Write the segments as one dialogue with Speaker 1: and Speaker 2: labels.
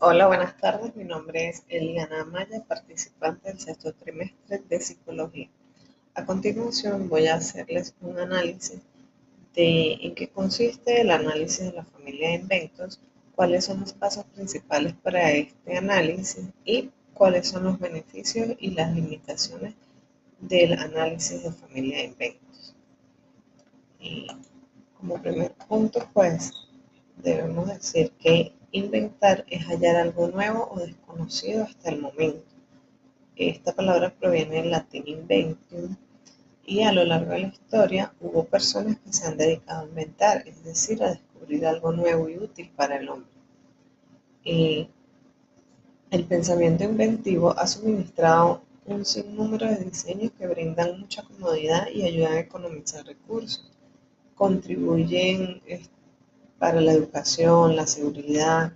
Speaker 1: Hola, buenas tardes. Mi nombre es Eliana Maya, participante del sexto trimestre de Psicología. A continuación voy a hacerles un análisis de en qué consiste el análisis de la familia de inventos, cuáles son los pasos principales para este análisis y cuáles son los beneficios y las limitaciones del análisis de familia de inventos. Y como primer punto, pues debemos decir que Inventar es hallar algo nuevo o desconocido hasta el momento. Esta palabra proviene del latín inventium y a lo largo de la historia hubo personas que se han dedicado a inventar, es decir, a descubrir algo nuevo y útil para el hombre. Y el pensamiento inventivo ha suministrado un sinnúmero de diseños que brindan mucha comodidad y ayudan a economizar recursos. Contribuyen para la educación, la seguridad,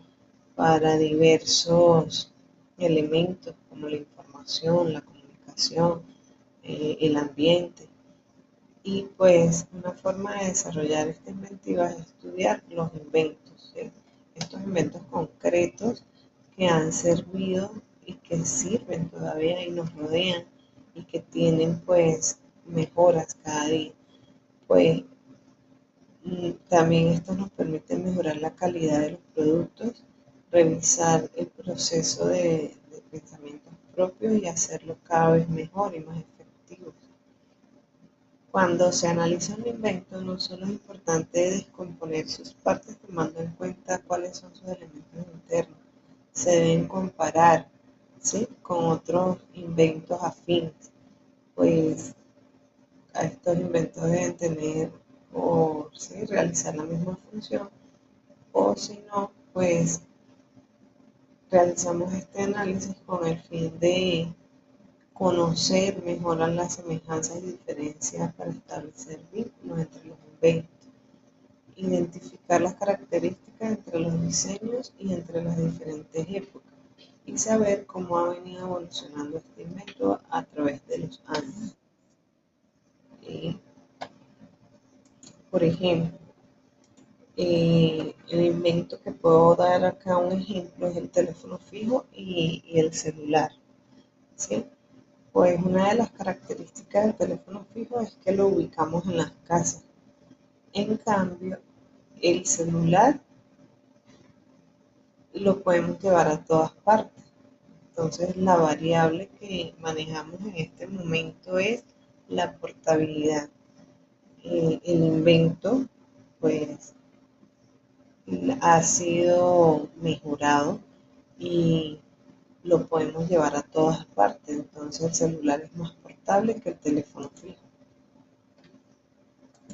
Speaker 1: para diversos elementos como la información, la comunicación, eh, el ambiente. Y pues una forma de desarrollar esta inventiva es estudiar los inventos, estos inventos concretos que han servido y que sirven todavía y nos rodean y que tienen pues mejoras cada día. Pues también esto nos permite mejorar la calidad de los productos, revisar el proceso de, pensamientos propios y hacerlo cada vez mejor y más efectivo. Cuando se analiza un invento, no solo es importante descomponer sus partes tomando en cuenta cuáles son sus elementos internos, se deben comparar con otros inventos afines, pues a estos inventos deben tener o realizar la misma función o si no, pues realizamos este análisis con el fin de conocer, mejorar las semejanzas y diferencias para establecer vínculos entre los inventos, identificar las características entre los diseños y entre las diferentes épocas y saber cómo ha venido evolucionando este invento a través de los años. Por ejemplo, eh, el invento que puedo dar acá un ejemplo es el teléfono fijo y, el celular. ¿sí? Pues una de las características del teléfono fijo es que lo ubicamos en las casas. En cambio, el celular lo podemos llevar a todas partes. Entonces, la variable que manejamos en este momento es la portabilidad. Eh, el invento pues ha sido mejorado y lo podemos llevar a todas partes. Entonces el celular es más portable que el teléfono fijo.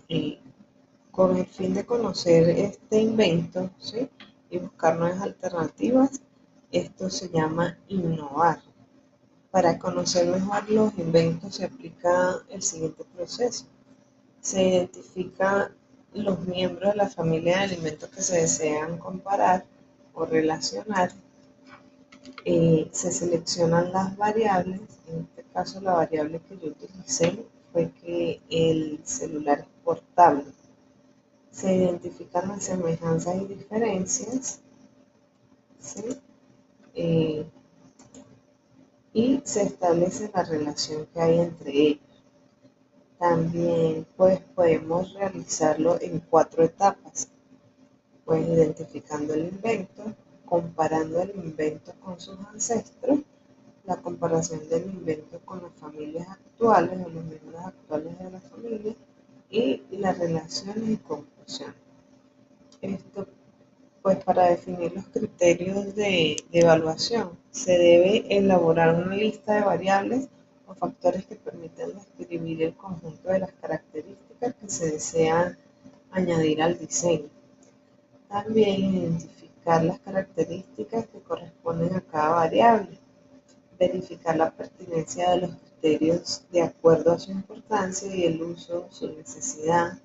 Speaker 1: Y con el fin de conocer este invento y buscar nuevas alternativas, esto se llama innovar. Para conocer mejor los inventos se aplica el siguiente proceso se identifican los miembros de la familia de alimentos que se desean comparar o relacionar. Eh, se seleccionan las variables, en este caso la variable que yo utilicé fue que el celular es portable. Se identifican las semejanzas y diferencias. Eh, y se establece la relación que hay entre ellos. También pues podemos realizarlo en cuatro etapas, pues identificando el invento, comparando el invento con sus ancestros, la comparación del invento con las familias actuales o los miembros actuales de la familia y las relaciones y conclusiones. Esto pues para definir los criterios de, de evaluación se debe elaborar una lista de variables o factores que permiten describir el conjunto de las características que se desean añadir al diseño. También identificar las características que corresponden a cada variable, verificar la pertinencia de los criterios de acuerdo a su importancia y el uso, su necesidad.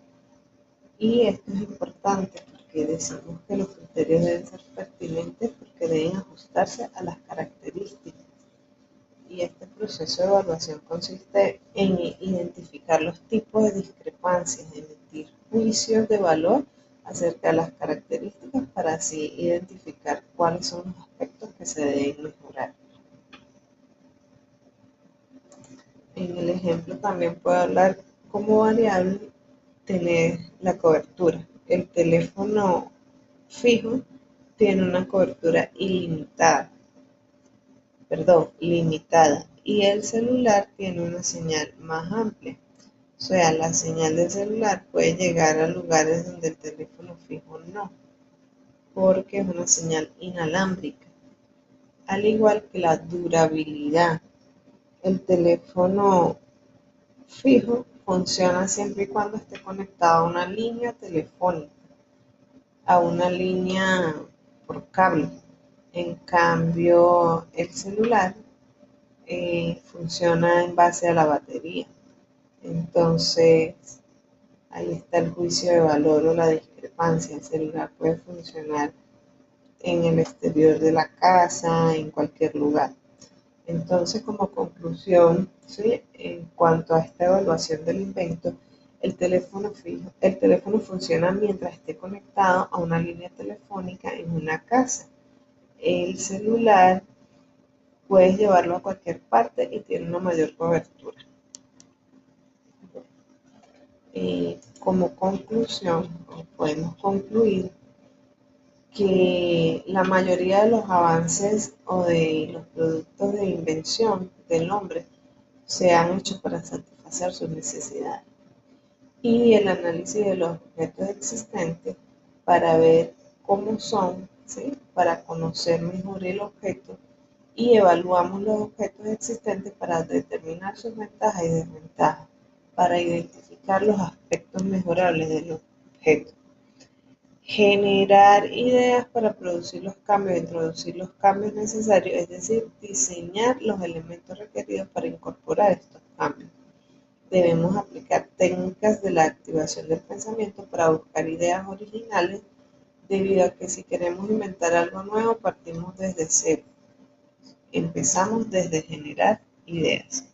Speaker 1: Y esto es importante porque decimos que los criterios deben ser pertinentes porque deben ajustarse a las características y este proceso de evaluación consiste en identificar los tipos de discrepancias, emitir juicios de valor acerca de las características para así identificar cuáles son los aspectos que se deben mejorar. En el ejemplo también puedo hablar como variable tener la cobertura. El teléfono fijo tiene una cobertura ilimitada, perdón, limitada, y el celular tiene una señal más amplia. O sea, la señal del celular puede llegar a lugares donde el teléfono fijo no, porque es una señal inalámbrica. Al igual que la durabilidad, el teléfono fijo funciona siempre y cuando esté conectado a una línea telefónica, a una línea por cable. En cambio, el celular eh, funciona en base a la batería. Entonces, ahí está el juicio de valor o la discrepancia. El celular puede funcionar en el exterior de la casa, en cualquier lugar. Entonces, como conclusión, en cuanto a esta evaluación del invento, el teléfono fijo, el teléfono funciona mientras esté conectado a una línea telefónica en una casa. El celular puedes llevarlo a cualquier parte y tiene una mayor cobertura. Y como conclusión, podemos concluir que la mayoría de los avances o de los productos de invención del hombre se han hecho para satisfacer sus necesidades. Y el análisis de los objetos existentes para ver cómo son, para conocer mejor el objeto y evaluamos los objetos existentes para determinar sus ventajas y desventajas, para identificar los aspectos mejorables del objeto generar ideas para producir los cambios, introducir los cambios necesarios, es decir, diseñar los elementos requeridos para incorporar estos cambios. Debemos aplicar técnicas de la activación del pensamiento para buscar ideas originales, debido a que si queremos inventar algo nuevo partimos desde cero. Empezamos desde generar ideas.